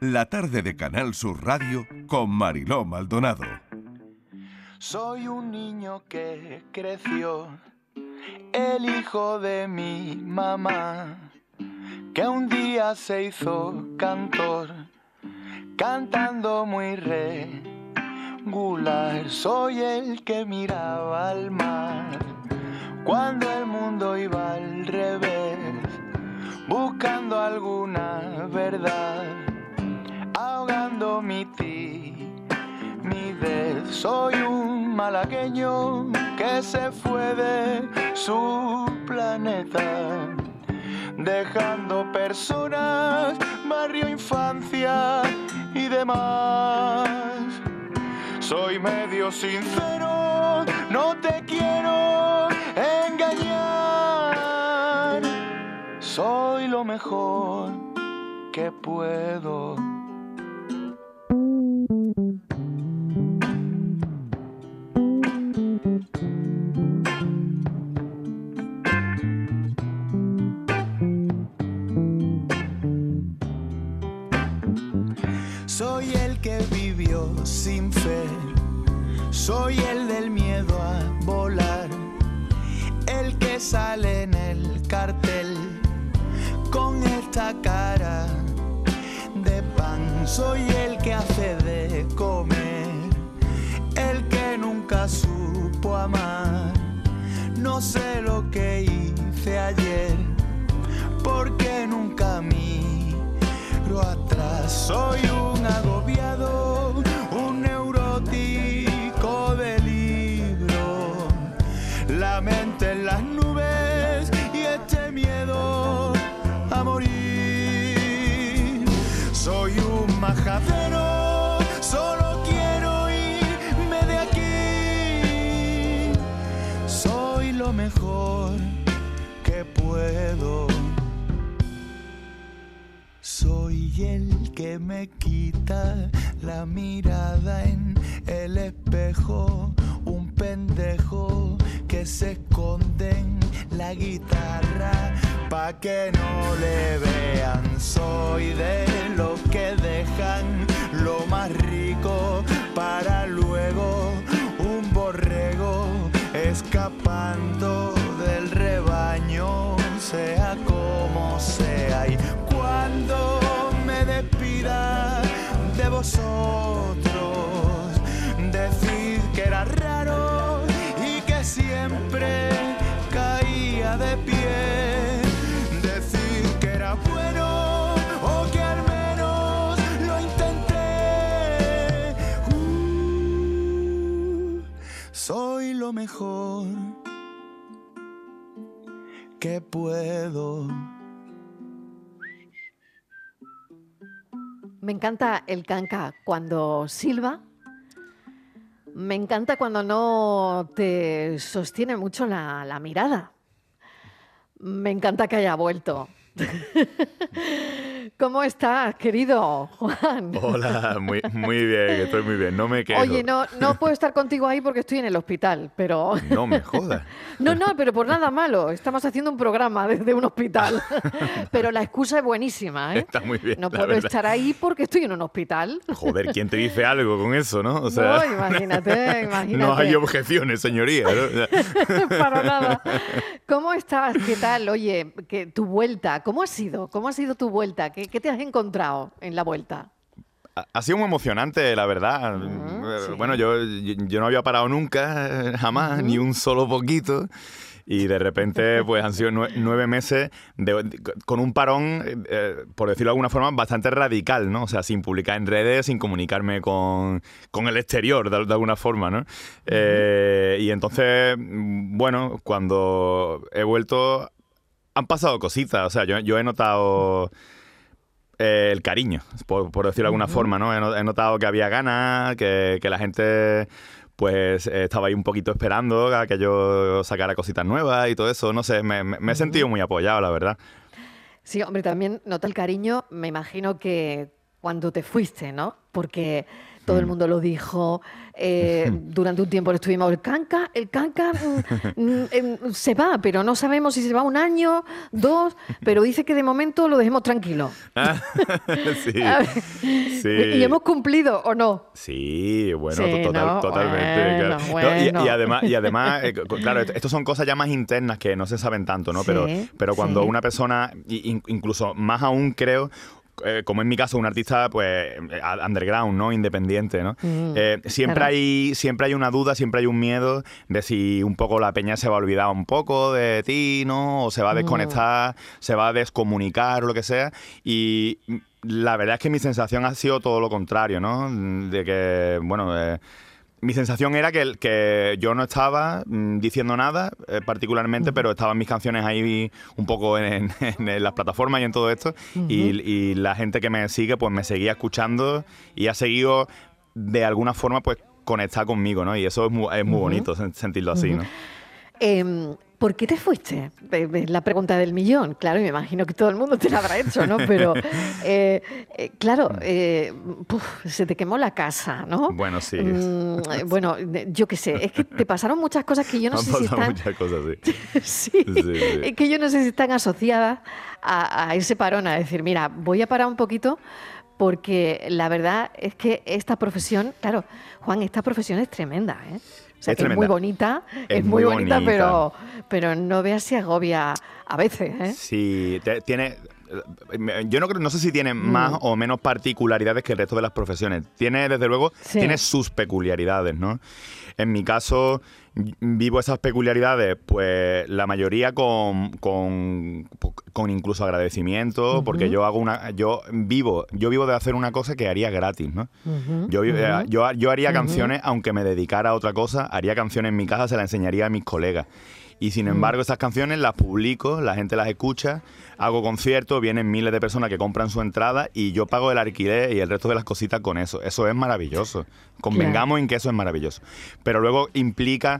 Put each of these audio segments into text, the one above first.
la tarde de Canal Sur Radio con Mariló Maldonado. Soy un niño que creció, el hijo de mi mamá, que un día se hizo cantor, cantando muy regular. Soy el que miraba al mar cuando el mundo iba al revés, buscando alguna verdad, ahogando mi timidez. Soy un malagueño que se fue de su planeta, dejando personas, barrio, infancia y demás. Soy medio sincero, no te quiero engañar. Soy lo mejor que puedo. La mente en las nubes y este miedo a morir. Soy un majadero, solo quiero irme de aquí. Soy lo mejor que puedo. Soy el que me quita la mirada en el espejo, un pendejo que se esconde la guitarra pa que no le vean. Soy de los que dejan lo más rico para luego un borrego escapando del rebaño, sea como sea. Y cuando me despida de vosotros, decid que era y que siempre caía de pie. Decid que era bueno o que al menos lo intenté. Uh, soy lo mejor que puedo. Me encanta el canca cuando silba. Me encanta cuando no te sostiene mucho la, mirada. Me encanta que haya vuelto. ¿Cómo estás, querido Juan? Hola, muy, muy bien, estoy muy bien, no me quejo. Oye, no, no puedo estar contigo ahí porque estoy en el hospital, pero... No me jodas. No, no, pero por nada malo. Estamos haciendo un programa desde un hospital. Pero la excusa es buenísima, ¿eh? Está muy bien, No puedo verdad. estar ahí porque estoy en un hospital. Joder, ¿quién te dice algo con eso, no? O No, imagínate, imagínate. No hay objeciones, señoría. sea, Para nada. ¿Cómo estás? ¿Qué tal? Oye, que tu vuelta, ¿cómo ha sido? ¿Cómo ha sido tu vuelta? ¿Qué, qué te has encontrado en la vuelta? ha- sido muy emocionante, la verdad. Eh. Bueno, yo, yo, yo no había parado nunca, eh, jamás, ni un solo poquito. Y de repente, pues han sido nue- nueve meses de- de- con un parón, eh, por decirlo de alguna forma, bastante radical, ¿no? O sea, sin publicar en redes, sin comunicarme con, con el exterior, de, de alguna forma, ¿no? Eh, y entonces, bueno, cuando he vuelto, han pasado cositas. O sea, yo, yo he notado eh, el cariño, por, por decirlo de alguna forma, ¿no? He, no- he notado que había ganas, que, que la gente pues eh, estaba ahí un poquito esperando a que yo sacara cositas nuevas y todo eso, no sé, me, me- me he sentido muy apoyado, la verdad. Sí, hombre, también nota el cariño, me imagino que cuando te fuiste, ¿no? Porque todo el mundo lo dijo. eh, durante un tiempo estuvimos, el canca, el canca mm, mm, em, se va, pero no sabemos si se va un año, dos, pero dice que de momento lo dejemos tranquilo. sí, sí. ¿Y hemos cumplido o no? Sí, bueno, Sí, total- ¿no? totalmente. Bueno, claro. No, y- además, y además eh, claro, esto son cosas ya más internas que no se saben tanto, ¿no? Pero, Sí, pero cuando una persona, incluso más aún creo, eh, como en mi caso, un artista, pues, underground, ¿no? Independiente, ¿no? Mm, Eh, siempre, claro. hay, siempre hay una duda, siempre hay un miedo de si un poco la peña se va a olvidar un poco de ti, ¿no? O se va a Mm. desconectar, se va a descomunicar o lo que sea. Y la verdad es que mi sensación ha sido todo lo contrario, ¿no? De que, bueno... eh, mi sensación era que, que yo no estaba mm, diciendo nada eh, particularmente, pero estaban mis canciones ahí un poco en, en las plataformas y en todo esto. y, y la gente que me sigue, pues me seguía escuchando y ha seguido de alguna forma, pues conectar conmigo, ¿no? Y eso es muy, es muy bonito sen- sentirlo así, ¿no? Em, ¿Por qué te fuiste? Es la pregunta del millón. Claro, y me imagino que todo el mundo te la habrá hecho, ¿no? Pero, eh, eh, claro, eh, puf, se te quemó la casa, ¿no? Bueno, sí. Mm, eh, bueno, yo qué sé, es que te pasaron muchas cosas que yo no Han sé si están... muchas cosas. Sí, Sí, sí. es que yo no sé si están asociadas a, a ese parón, a decir, mira, voy a parar un poquito porque la verdad es que esta profesión, claro, Juan, esta profesión es tremenda, ¿eh? O sea, Es que es muy bonita, es, Es muy muy bonita, bonita. pero, pero no veas si agobia a veces, ¿eh? Sí, te- tiene. Yo no creo, no sé si tiene más o menos particularidades que el resto de las profesiones. Tiene, desde luego, Sí. tiene sus peculiaridades, ¿no? En mi caso, vivo esas peculiaridades, pues la mayoría con, con, con incluso agradecimiento, porque yo hago una, yo vivo, yo vivo de hacer una cosa que haría gratis, ¿no? Yo, eh, yo, yo haría canciones, aunque me dedicara a otra cosa, haría canciones en mi casa, se las enseñaría a mis colegas. Y sin embargo, esas canciones las publico, la gente las escucha, hago conciertos, vienen miles de personas que compran su entrada y yo pago el alquiler y el resto de las cositas con eso. Eso es maravilloso. Convengamos en que eso es maravilloso. Pero luego implica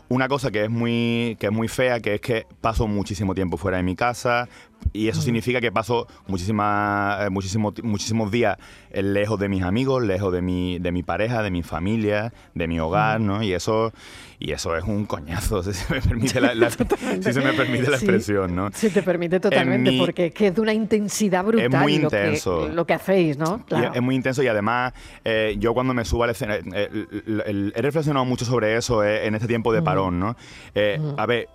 una cosa que es muy, que es muy fea, que es que paso muchísimo tiempo fuera de mi casa y eso significa que paso muchísimas, eh, muchísimo- muchísimos días eh, lejos de mis amigos, lejos de mi, de mi pareja, de mi familia, de mi hogar, ¿no? Y eso, y eso es un coñazo, si se me permite la, la- si se me permite la Sí, expresión, ¿no? Sí, te permite totalmente, mi- porque es que es de una intensidad brutal muy lo, que, intenso. lo que hacéis, ¿no? Claro. Es muy intenso y además eh, yo cuando me subo al escenario, eh, he reflexionado mucho sobre eso eh, en este tiempo de Eh, A ver,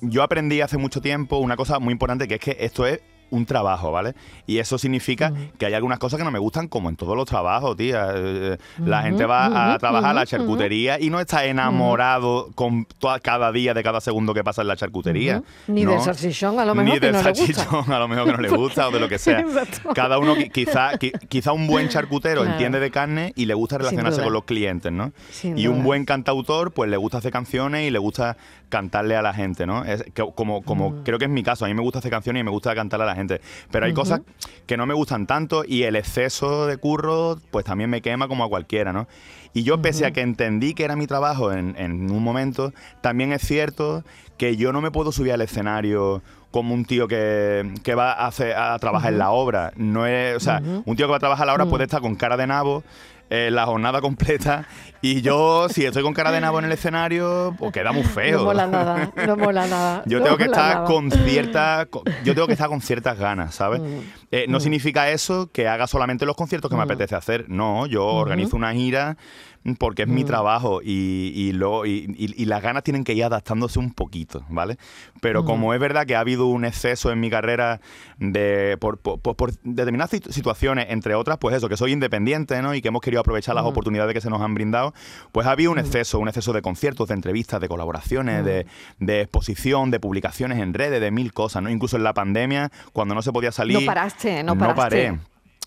yo aprendí hace mucho tiempo una cosa muy importante que es que esto es un trabajo, ¿vale? Y eso significa que hay algunas cosas que no me gustan, como en todos los trabajos, tía. Eh, La gente va a trabajar a la charcutería y no está enamorado con toda- cada día de cada segundo que pasa en la charcutería. Ni ¿no? del salchichón, a lo mejor Ni que del no le gusta. salchichón, a lo mejor que no le gusta o de lo que sea. Cada uno, qui- quizá, qui- quizá un buen charcutero Claro. entiende de carne y le gusta relacionarse con los clientes, ¿no? Sin y un buen cantautor, pues le gusta hacer canciones y le gusta cantarle a la gente, ¿no? Es como como Mm. creo que es mi caso, a mí me gusta hacer canciones y me gusta cantarle a la gente. Pero hay cosas que no me gustan tanto y el exceso de curro, pues también me quema como a cualquiera, ¿no? Y yo, pese a que entendí que era mi trabajo en, en un momento, también es cierto que yo no me puedo subir al escenario como un tío que, que va a, hacer, a trabajar en la obra. No es, o sea, un tío que va a trabajar en la obra puede estar con cara de nabo eh, la jornada completa y yo, si estoy con cara de nabo en el escenario, pues queda muy feo. No mola nada, no mola nada. Yo no tengo que estar nada. con cierta, con- yo tengo que estar con ciertas ganas, ¿sabes? Mm. Eh, no significa eso que haga solamente los conciertos que me apetece hacer. No, yo organizo una gira porque es Mm. mi trabajo y, y, luego- y- las ganas tienen que ir adaptándose un poquito, ¿vale? Mm. Pero como es verdad que ha habido un exceso en mi carrera de por, por- determinadas situ- situaciones, entre otras, pues eso, que soy independiente, ¿no? Y que hemos querido aprovechar Mm. las oportunidades que se nos han brindado, pues ha habido un exceso, un exceso de conciertos, de entrevistas, de colaboraciones, de, Mm. de exposición, de publicaciones en redes, de mil cosas, ¿no? Incluso en la pandemia, cuando no se podía salir. No paraste, no paraste. paré.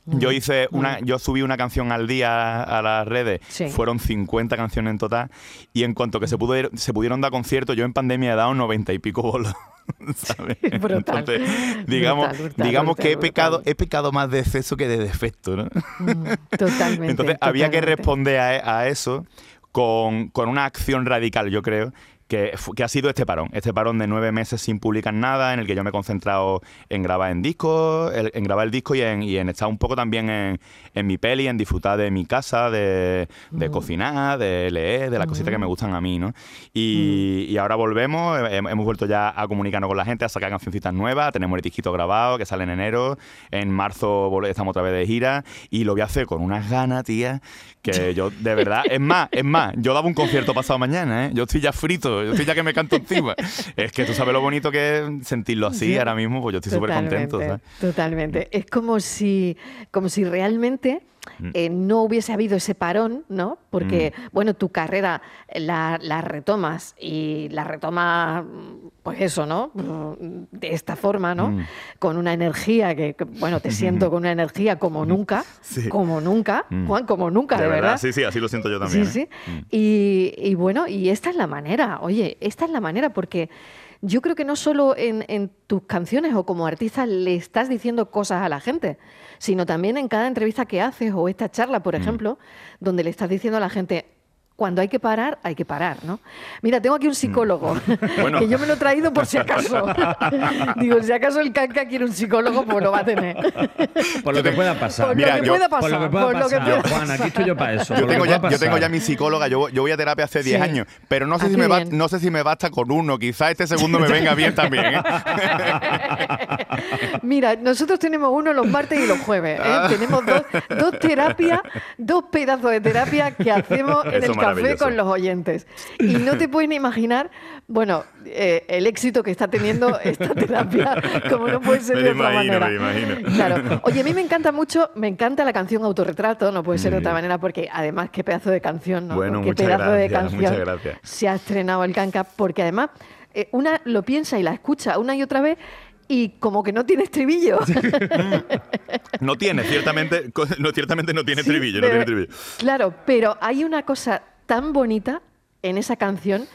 Yo hice una, yo subí una canción al día a las redes, Sí. fueron 50 canciones en total, y en cuanto que se, pudo, se pudieron dar conciertos, yo en pandemia he dado 90 y pico bolos. ¿sabes? Brutal. Entonces, digamos, Brutal, brutal, digamos que he pecado, he pecado más de exceso que de defecto, ¿no? Mm, Totalmente. Entonces había que responder a, a eso con, con una acción radical, yo creo, que, ha sido este parón. Este parón de nueve meses sin publicar nada, en el que yo me he concentrado en grabar en disco, el- en grabar el disco y en, y en estar un poco también en, en mi peli, en disfrutar de mi casa, de, de cocinar, de leer, de las cositas que me gustan a mí, ¿no? Y, y ahora volvemos, he- hemos vuelto ya a comunicarnos con la gente, a sacar cancioncitas nuevas, tenemos el disquito grabado que sale en enero, en marzo estamos otra vez de gira y lo voy a hacer con unas ganas, tía, que yo, de verdad, es más, es más, yo daba un concierto pasado mañana, ¿eh? Yo estoy ya frito, yo estoy ya que me canto encima. Es que tú sabes lo bonito que es sentirlo así Sí. ahora mismo, pues yo estoy súper contento, ¿sabes? Totalmente. Es como si, como si realmente. Eh, no hubiese habido ese parón, ¿no? Porque, bueno, tu carrera la, la retomas y la retomas, mm, pues eso, ¿no? Mm, De esta forma, ¿no? Mm. Con una energía que, que, bueno, te siento con una energía como nunca, Sí. como nunca, Mm. Juan, como nunca, de, verdad. sí, sí, así lo siento yo también. Sí, ¿eh? sí. Y, y bueno, y esta es la manera, oye, esta es la manera porque yo creo que no solo en, en tus canciones o como artista le estás diciendo cosas a la gente, sino también en cada entrevista que haces o esta charla, Mm. por ejemplo, donde le estás diciendo a la gente, cuando hay que parar, hay que parar, ¿no? Mira, tengo aquí un psicólogo, Mm. Bueno. que yo me lo he traído por si acaso. Digo, si acaso el canca quiere un psicólogo, pues lo va a tener. Por lo que pueda pasar. Por Mira, lo que yo- pueda Por pasar. lo que pueda por lo que pasar. pueda Juan, aquí estoy yo para eso. Yo tengo, ya, pueda yo tengo pasar. ya mi psicóloga, yo, yo voy a terapia hace 10 Sí. años, pero no sé, Ah, si me va- bien. no sé si me basta con uno, quizá este segundo me venga bien también. ¿eh? Mira, nosotros tenemos uno los martes y los jueves. ¿eh? Ah. Tenemos dos, dos terapias, dos pedazos de terapia que hacemos en Eso el café con los oyentes. Y no te puedes ni imaginar, bueno, eh, el éxito que está teniendo esta terapia, como no puede ser Me de otra imagino, manera. me imagino. Claro. Oye, a mí me encanta mucho, me encanta la canción Autorretrato, no puede ser de otra manera, porque además, qué pedazo de canción, ¿no? Bueno, qué pedazo de canción se ha estrenado el Canca, porque además eh, una lo piensa y la escucha una y otra vez y como que no tiene estribillo. No tiene, ciertamente, no, ciertamente no tiene Sí, no tiene estribillo. Claro, pero hay una cosa tan bonita en esa canción,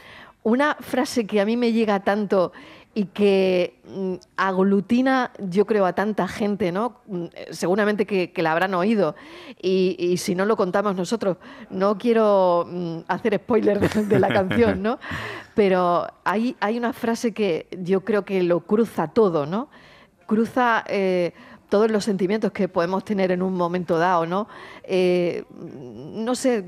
una frase que a mí me llega tanto y que mm, aglutina, yo creo, a tanta gente, ¿no? Mm, eh, Seguramente que, que la habrán oído. Y, y si no lo contamos nosotros, no quiero mm, hacer spoiler de, de la canción, ¿no? Pero hay, hay una frase que yo creo que lo cruza todo, ¿no? Cruza eh, todos los sentimientos que podemos tener en un momento dado, ¿no? Eh, no sé,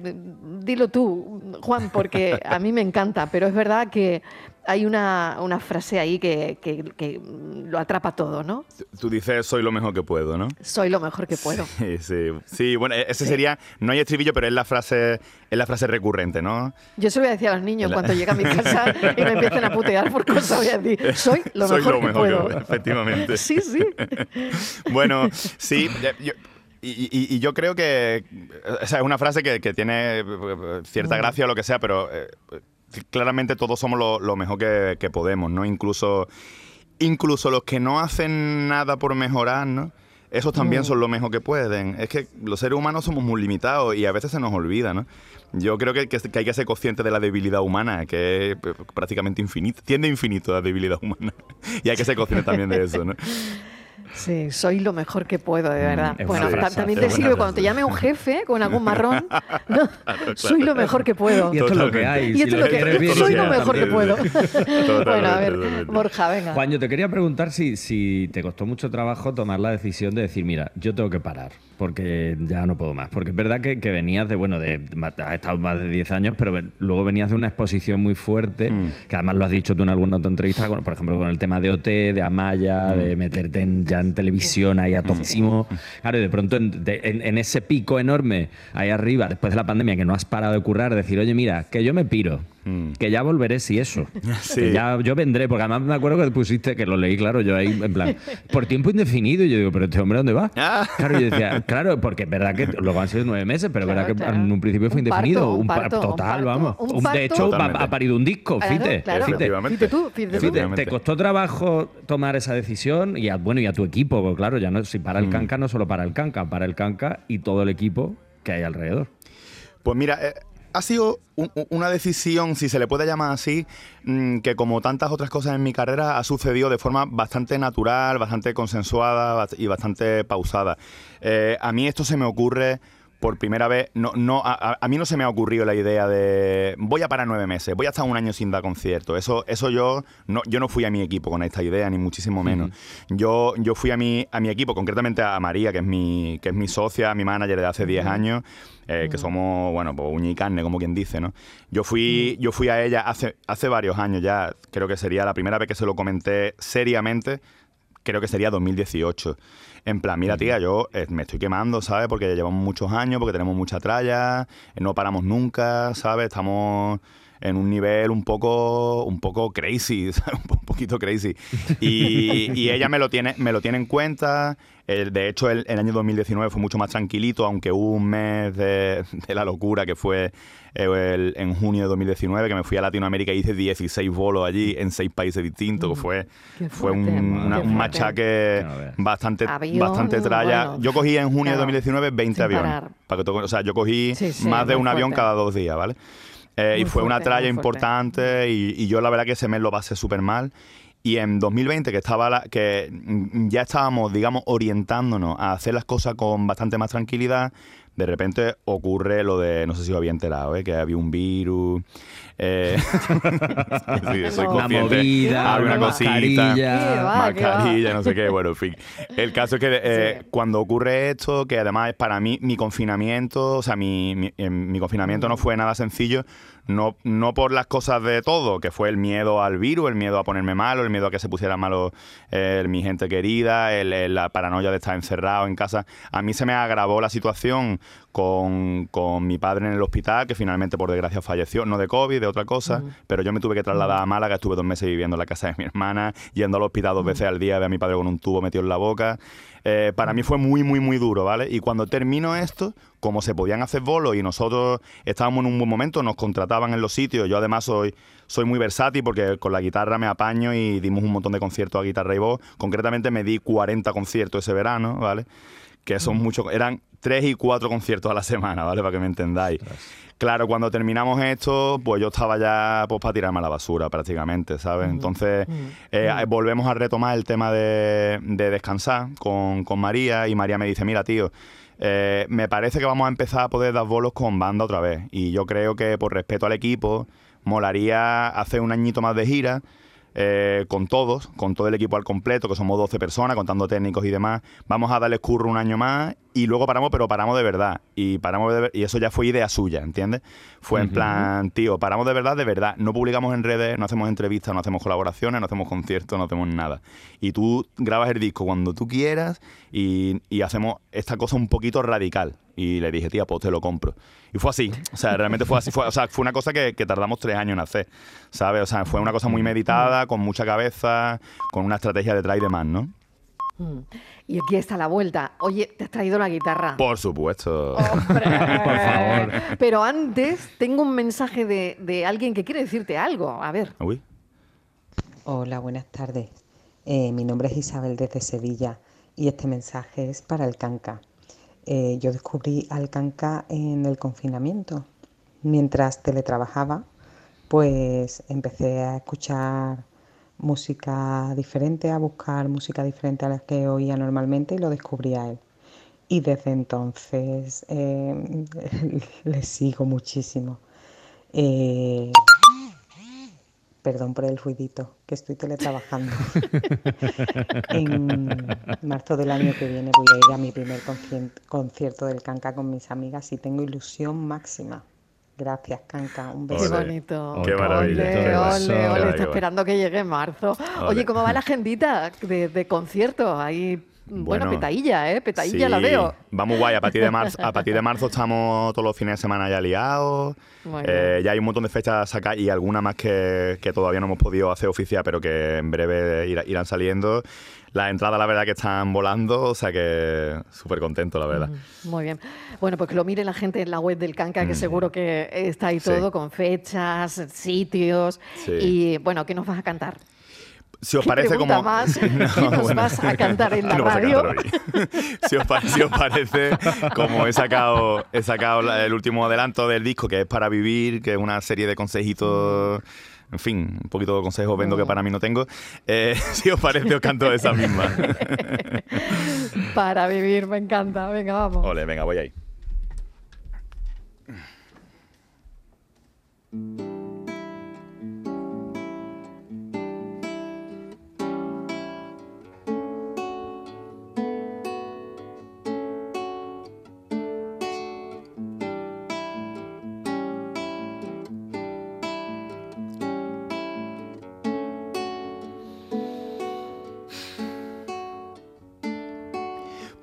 dilo tú, Juan, porque a mí me encanta, pero es verdad que hay una, una frase ahí que, que- que lo atrapa todo, ¿no? Tú dices, soy lo mejor que puedo, ¿no? Soy lo mejor que puedo. Sí, sí, sí, bueno, e- ese sería, no hay estribillo, pero es la frase, es la frase recurrente, ¿no? Yo se lo voy a decir a los niños La- cuando lleguen a mi casa y me empiecen a putear por cosas, voy a decir, soy lo Soy mejor lo que mejor que puedo. puedo, efectivamente. Sí, sí. Bueno, sí, eh, yo- y, y- y yo creo que o sea, es una frase que, que tiene eh, Mm. cierta gracia o lo que sea, pero eh, claramente todos somos lo, lo mejor que, que podemos, ¿no? Incluso, incluso los que no hacen nada por mejorar, ¿no? Esos también Mm. son lo mejor que pueden. Es que los seres humanos somos muy limitados y a veces se nos olvida, ¿no? Yo creo que, que- que hay que ser consciente de la debilidad humana, que es eh, prácticamente infinita, tiende infinito la debilidad humana. Y hay que ser consciente también de eso, ¿no? Sí, soy lo mejor que puedo, de verdad. es bueno, frase, también te sirve frase. cuando te llame un jefe con algún marrón. ¿no? Soy lo mejor que puedo. Y esto es lo que hay. Y si esto es lo lo que bien, soy lo mejor que puedo. Bueno, a ver. Borja, venga. Juan, yo te quería preguntar si, si te costó mucho trabajo tomar la decisión de decir, mira, yo tengo que parar, porque ya no puedo más. Porque es verdad que, que venías de, bueno, de, has estado más de 10 años, pero luego venías de una exposición muy fuerte, Mm. que además lo has dicho tú en alguna otra entrevista, con- por ejemplo, con el tema de OT, de Amaya, Mm. de meterte en- ya en televisión ahí a topísimo. Claro, y de pronto en, de- en- en ese pico enorme ahí arriba, después de la pandemia, que no has parado de currar, decir, oye, mira, que yo me piro. Mm. Que ya volveré si eso. Sí. Que ya yo vendré, porque además me acuerdo que pusiste, que lo leí, claro, yo ahí, en plan, por tiempo indefinido. Y yo digo, pero este hombre, ¿dónde va? Ah. Claro, yo decía, claro, porque es verdad que luego han sido nueve meses, pero es Claro, verdad que en un principio fue Un indefinido. parto, un pa- parto, un total, parto, vamos. un Un- parto. de hecho, ha, Totalmente. ha parido un disco, Claro, fíjate. claro. fíjate. Efectivamente. Fíjate tú, fíjate tú. ¿Te costó trabajo tomar esa decisión? Y a, bueno, y a tu equipo, porque claro, ya no, si para Mm. el canca, no solo para el canca, para el canca y todo el equipo que hay alrededor. Pues mira, eh, ha sido un- un- una decisión, si se le puede llamar así, mm, que como tantas otras cosas en mi carrera ha sucedido de forma bastante natural, bastante consensuada y bastante pausada. Eh, a mí esto se me ocurre por primera vez, no, no, a, a mí no se me ha ocurrido la idea de voy a parar nueve meses, voy a estar un año sin dar concierto. Eso, eso yo no, yo no fui a mi equipo con esta idea, ni muchísimo menos. Yo, yo fui a mi, a mi equipo, concretamente a María, que es mi, que es mi socia, mi manager de hace 10 años. eh, que somos, bueno, pues uña y carne, como quien dice, ¿no? Yo fui, yo fui a ella hace, hace varios años ya, creo que sería la primera vez que se lo comenté seriamente, creo que sería 2018. En plan, mira, tía, yo eh, me estoy quemando, ¿sabes? Porque llevamos muchos años, porque tenemos mucha tralla, eh, no paramos nunca, ¿sabes? Estamos en un nivel un poco, un poco crazy, un poquito crazy. Y, y ella me lo tiene, me lo tiene en cuenta. Eh, de hecho, el, el año 2019 fue mucho más tranquilito, aunque hubo un mes de, de la locura que fue eh, el- en junio de 2019, que me fui a Latinoamérica y hice 16 bolos allí en seis países distintos, que fue, Qué fue un, fuerte, una- un fuerte. machaque bastante, Avión, bastante tralla. bueno, yo cogí en junio claro, de 2019 20 sin aviones. Para que tú- o sea, yo cogí Sí, sí, más de un avión fuerte. cada dos días, ¿vale? Eh, y fue una tralla importante y, y yo la verdad que ese mes lo pasé súper mal. Y en 2020, que estaba la- que mm, ya estábamos, digamos, orientándonos a hacer las cosas con bastante más tranquilidad, de repente ocurre lo de, no sé si os había enterado, ¿eh? que había un virus. Eh, sí, soy No. Consciente. movida, una una cosita, mascarilla. Va, no sé qué, bueno, en fin. El caso es que eh, Sí. cuando ocurre esto, que además es para mí mi confinamiento, o sea, mi, mi, eh, mi confinamiento no fue nada sencillo, no, no por las cosas de todo, que fue el miedo al virus, el miedo a ponerme malo, el miedo a que se pusiera malo eh, mi gente querida, el- el- la paranoia de estar encerrado en casa. A mí se me agravó la situación con, con mi padre en el hospital, que finalmente por desgracia falleció, no de COVID, de otra cosa, pero yo me tuve que trasladar a Málaga, estuve dos meses viviendo en la casa de mi hermana, yendo al hospital dos veces al día, ver a mi padre con un tubo metido en la boca. Eh, para mí fue muy, muy, muy duro, ¿vale? Y cuando termino esto, como se podían hacer bolos y nosotros estábamos en un buen momento, nos contrataban en los sitios, yo además soy, soy muy versátil porque con la guitarra me apaño y dimos un montón de conciertos a guitarra y voz. Concretamente me di 40 conciertos ese verano, ¿vale? Que son muchos, eran tres y cuatro conciertos a la semana, ¿vale? Para que me entendáis. Claro, cuando terminamos esto, pues yo estaba ya pues para tirarme a la basura prácticamente, ¿sabes? Entonces eh, volvemos a retomar el tema de, de descansar con, con María y María me dice, mira tío, eh, me parece que vamos a empezar a poder dar bolos con banda otra vez y yo creo que por respeto al equipo molaría hacer un añito más de gira. Eh, con todos, con todo el equipo al completo, que somos 12 personas, contando técnicos y demás. Vamos a darles curro un año más y luego paramos, pero paramos de verdad. Y paramos de y eso ya fue idea suya, ¿entiendes? Fue en plan, tío, paramos de verdad, de verdad. No publicamos en redes, no hacemos entrevistas, no hacemos colaboraciones, no hacemos conciertos, no hacemos nada. Y tú grabas el disco cuando tú quieras y, y hacemos esta cosa un poquito radical. Y le dije, tía, pues te lo compro. Y fue así. O sea, realmente fue así. Fue, o sea, fue una cosa que, que tardamos tres años en hacer, ¿sabes? O sea, fue una cosa muy meditada, con mucha cabeza, con una estrategia detrás y demás, ¿no? Mm. Y aquí está la vuelta. Oye, te has traído la guitarra. Por supuesto. ¡Hombre! Por favor. Pero antes tengo un mensaje de, de alguien que quiere decirte algo. A ver. Uy. Hola, buenas tardes. Eh, mi nombre es Isabel desde Sevilla y este mensaje es para el canca. Eh, yo descubrí al canca en el confinamiento. Mientras teletrabajaba, pues empecé a escuchar música diferente, a buscar música diferente a la que oía normalmente y lo descubrí a él. Y desde entonces eh, le sigo muchísimo. Eh, Perdón por el ruidito, que estoy teletrabajando. en marzo del año que viene voy a ir a mi primer concierto del Canca con mis amigas y tengo ilusión máxima. Gracias, Canca. Un Qué beso. Ole. bonito. Qué maravilla, Ole, qué ole, ole, Qué Está esperando que llegue marzo. Oye. ¿cómo va la agendita de, de concierto? Ahí, bueno, Bueno, petadilla, ¿eh? Petadilla la veo. Vamos guay, a partir de marzo, a partir de marzo estamos todos los fines de semana ya liados. Eh, ya hay un montón de fechas sacadas y algunas más que, que todavía no hemos podido hacer oficial, pero que en breve irá- irán saliendo. Las entradas, la verdad, que están volando, o sea que súper contento, la verdad. Muy bien. Bueno, pues que lo mire la gente en la web del Canca, que seguro que está ahí Sí. todo con fechas, sitios. Sí. Y bueno, ¿qué nos vas a cantar? Si os ¿Qué parece como. más? ¿Qué nos vas a cantar en la ¿Qué nos vas a radio? si, os pa- si os parece, como he sacado, he sacado la- el último adelanto del disco, que es Para Vivir, que es una serie de consejitos. En fin, un poquito de consejos vendo que para mí no tengo. Eh, si os parece, os canto esa misma. Para vivir, me encanta. Venga, vamos. Ole, venga, voy ahí.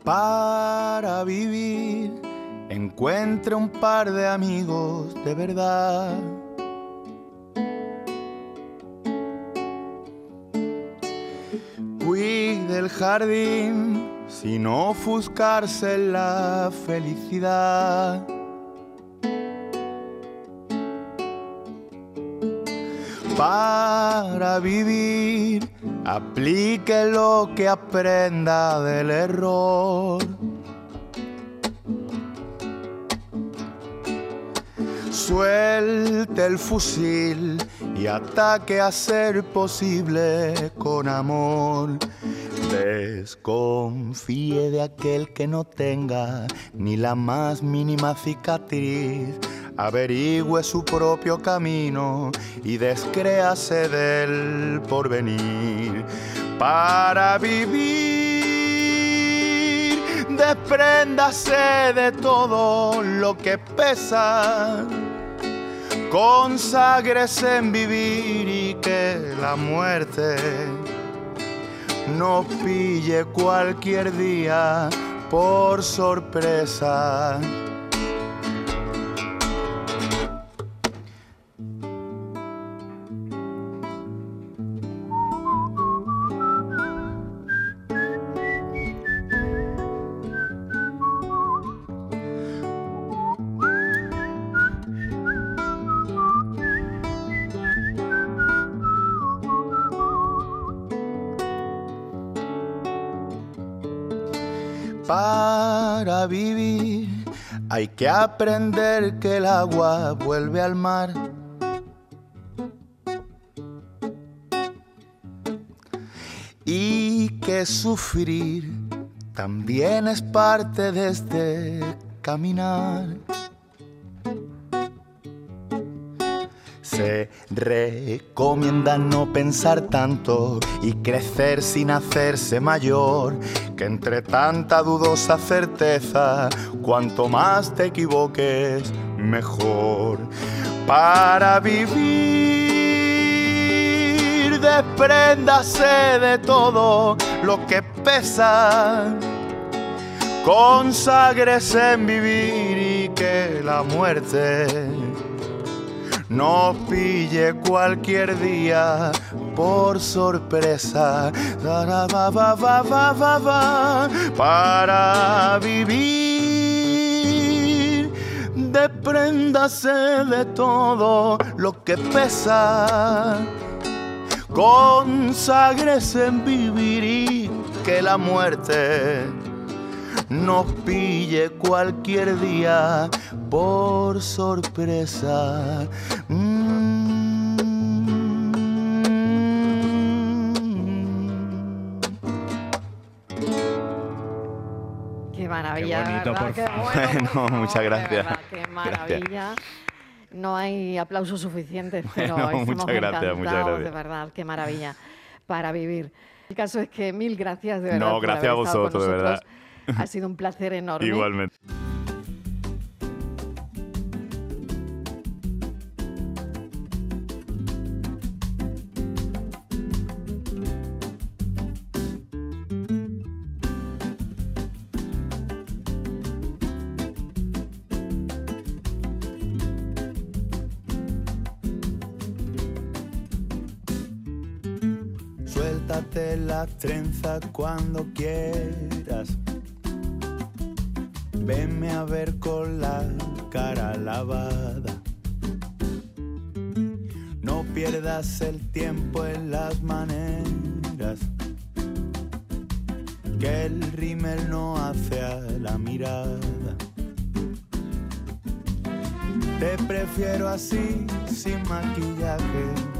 Para vivir, encuentre un par de amigos de verdad. Cuide el jardín sin ofuscarse en la felicidad. Para vivir, aplique lo que aprenda del error. Suelte el fusil y ataque a ser posible con amor. Desconfíe de aquel que no tenga ni la más mínima cicatriz. Averigüe su propio camino y descréase del porvenir. Para vivir, despréndase de todo lo que pesa. Conságrese en vivir y que la muerte no pille cualquier día por sorpresa. Hay que aprender que el agua vuelve al mar. Y que sufrir también es parte de este caminar. Se recomienda no pensar tanto y crecer sin hacerse mayor, que entre tanta dudosa certeza, cuanto más te equivoques, mejor. Para vivir, despréndase de todo lo que pesa. Conságrese en vivir y que la muerte no pille cualquier día por sorpresa. Para vivir, despréndase de todo lo que pesa. Conságrese en vivir y que la muerte nos pille cualquier día por sorpresa. Maravilla. Qué bonito, por Qué favor. bueno, Bueno, por muchas gracias. verdad, Qué maravilla. No hay aplausos suficientes, pero Bueno, estamos muchas gracias, muchas gracias. de verdad, qué maravilla para vivir. El caso es que mil gracias, de verdad. No, por gracias haber a vosotros, de verdad. Ha sido un placer enorme. Igualmente. Suéltate la trenza cuando quieras. Venme a ver con la cara lavada. No pierdas el tiempo en las maneras. Que el rímel no hace a la mirada. Te prefiero así, sin maquillaje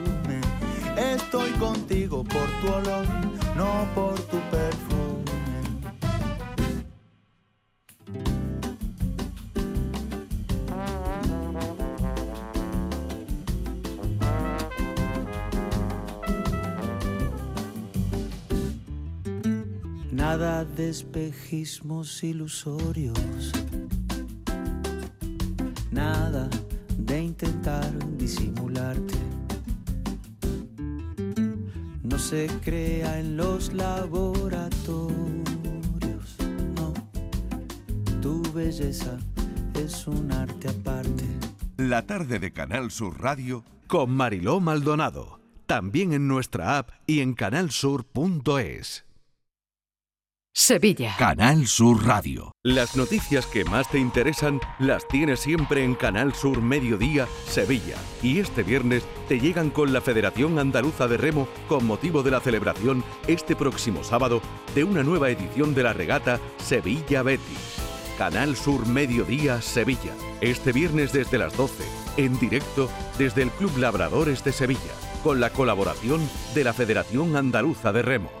Contigo por tu olor, no por tu perfume. Nada de espejismos ilusorios. Nada se crea en los laboratorios. No, tu belleza es un arte aparte. La tarde de Canal Sur Radio Con Mariló Maldonado. También en nuestra app y en canalsur.es. Sevilla. Canal Sur Radio. Las noticias que más te interesan las tienes siempre en Canal Sur Mediodía, Sevilla. Y este viernes te llegan con la Federación Andaluza de Remo con motivo de la celebración este próximo sábado de una nueva edición de la regata Sevilla Betis. Canal Sur Mediodía, Sevilla. Este viernes desde las 12, en directo desde el Club Labradores de Sevilla, con la colaboración de la Federación Andaluza de Remo.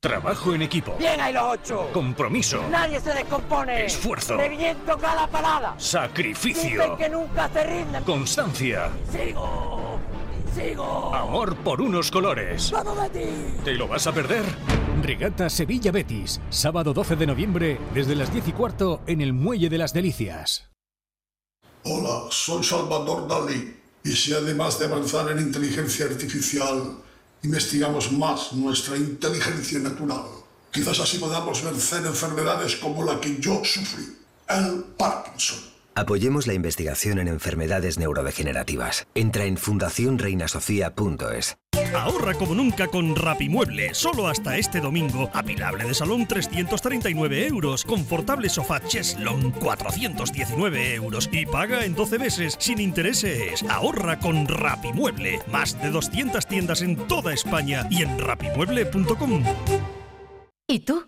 Trabajo en equipo. Bien ahí los ocho. Compromiso. Nadie se descompone. Esfuerzo. Reviento cada parada. Sacrificio. Dicen que nunca se rinden. Constancia. Sigo. Sigo. Amor por unos colores. ¡Vamos, Betis! ¿Te lo vas a perder? Regata Sevilla Betis. Sábado 12 de noviembre, desde las 10 y cuarto, en el Muelle de las Delicias. Hola, soy Salvador Dalí. Y si además de avanzar en inteligencia artificial, investigamos más nuestra inteligencia natural, quizás así podamos vencer enfermedades como la que yo sufrí, el Parkinson. Apoyemos la investigación en enfermedades neurodegenerativas. Entra en fundacionreinasofía.es. Ahorra como nunca con Rapimueble. Solo hasta este domingo. Apilable de salón 339 euros. Confortable sofá Cheslon 419 euros. Y paga en 12 meses sin intereses. Ahorra con Rapimueble. Más de 200 tiendas en toda España y en rapimueble.com. ¿Y tú?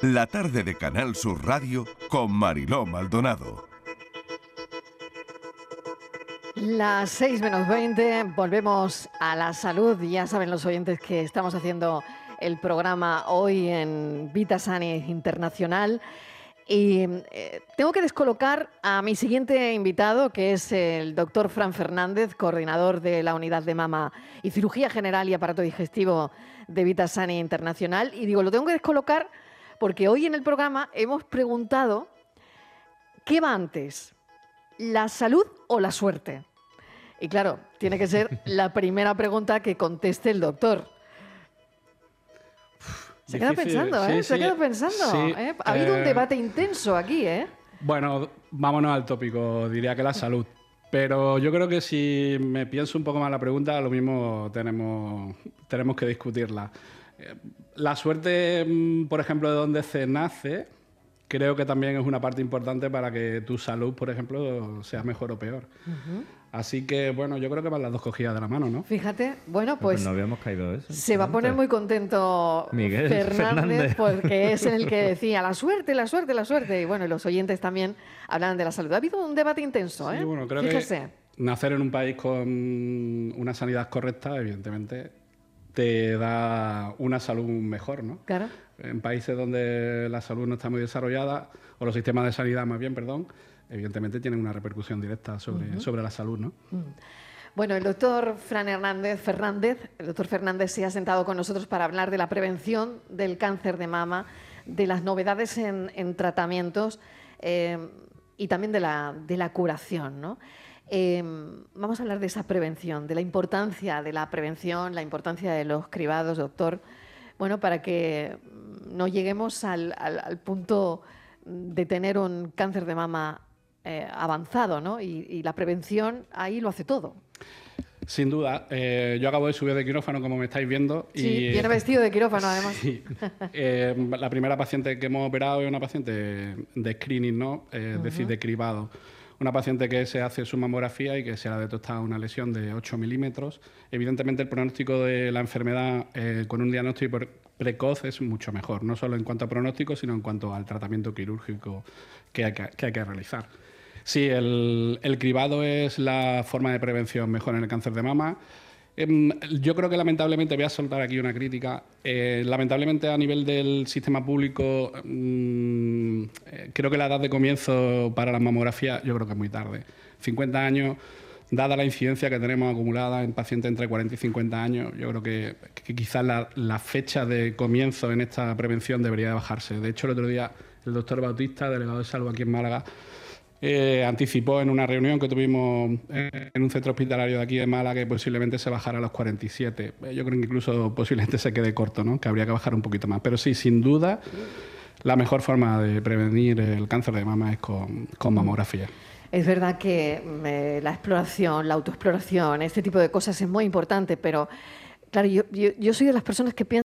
La tarde de Canal Sur Radio con Mariló Maldonado. Las 6 menos 20, volvemos a la salud. Ya saben los oyentes que estamos haciendo el programa hoy en Vitasani Internacional. Y eh, tengo que descolocar a mi siguiente invitado, que es el doctor Fran Fernández, coordinador de la unidad de mama y cirugía general y aparato digestivo de Vitasani Internacional. Y digo, lo tengo que descolocar porque hoy en el programa hemos preguntado, ¿qué va antes? ¿La salud o la suerte? Y claro, tiene que ser la primera pregunta que conteste el doctor. Se queda pensando, ¿eh? sí, Se sí. queda pensando. Sí, ¿eh? Ha habido un eh, debate intenso aquí, ¿eh? Bueno, vámonos al tópico, diría que la salud. Pero yo creo que si me pienso un poco más la pregunta, lo mismo tenemos, tenemos que discutirla. Eh, La suerte, mm, por ejemplo, de dónde se nace, creo que también es una parte importante para que tu salud, por ejemplo, sea mejor o peor. Así que, bueno, yo creo que van las dos cogidas de la mano, ¿no? Fíjate, bueno, pues no habíamos caído eso. se va a poner muy contento Miguel Fernández, Fernández. porque es el que decía la suerte, la suerte, la suerte. Y bueno, los oyentes también hablan de la salud. Ha habido un debate intenso, ¿eh? Sí, bueno, creo Fíjese. que nacer en un país con una sanidad correcta, evidentemente, te da una salud mejor, ¿no? Claro. En países donde la salud no está muy desarrollada, o los sistemas de sanidad más bien, perdón, evidentemente tienen una repercusión directa sobre, sobre la salud, ¿no? Mm. Bueno, el doctor Fran Hernández Fernández, el doctor Fernández se ha sentado con nosotros para hablar de la prevención del cáncer de mama, de las novedades en, en tratamientos eh, y también de la, de la curación, ¿no? Eh, vamos a hablar de esa prevención, de la importancia de la prevención, la importancia de los cribados, doctor, bueno, para que no lleguemos al, al- al punto de tener un cáncer de mama eh, avanzado, ¿no? Y, y la prevención ahí lo hace todo. Sin duda, eh, yo acabo de subir de quirófano, como me estáis viendo. Sí, y, viene vestido de quirófano además. Sí. Eh, la primera paciente que hemos operado es una paciente de screening, ¿no? Eh, Es decir, de cribado. Una paciente que se hace su mamografía y que se ha detectado una lesión de 8 milímetros. Evidentemente, el pronóstico de la enfermedad eh, con un diagnóstico pre- precoz es mucho mejor, no solo en cuanto a pronóstico, sino en cuanto al tratamiento quirúrgico que hay que, que hay que realizar. Sí, el, el cribado es la forma de prevención mejor en el cáncer de mama. Em, Yo creo que lamentablemente, voy a soltar aquí una crítica, eh, lamentablemente a nivel del sistema público, mm, eh, creo que la edad de comienzo para la mamografía, yo creo que es muy tarde. 50 años, dada la incidencia que tenemos acumulada en pacientes entre 40 y 50 años, yo creo que, quizás la, la fecha de comienzo en esta prevención debería de bajarse. De hecho, el otro día el doctor Bautista, delegado de salud aquí en Málaga, eh, anticipó en una reunión que tuvimos en un centro hospitalario de aquí de Málaga que posiblemente se bajara a los 47. Eh, Yo creo que incluso posiblemente se quede corto, ¿no? que habría que bajar un poquito más. Pero sí, sin duda, la mejor forma de prevenir el cáncer de mama es con, mamografía. Es verdad que eh, la exploración, la autoexploración, este tipo de cosas es muy importante, pero claro, yo, yo- yo soy de las personas que piensan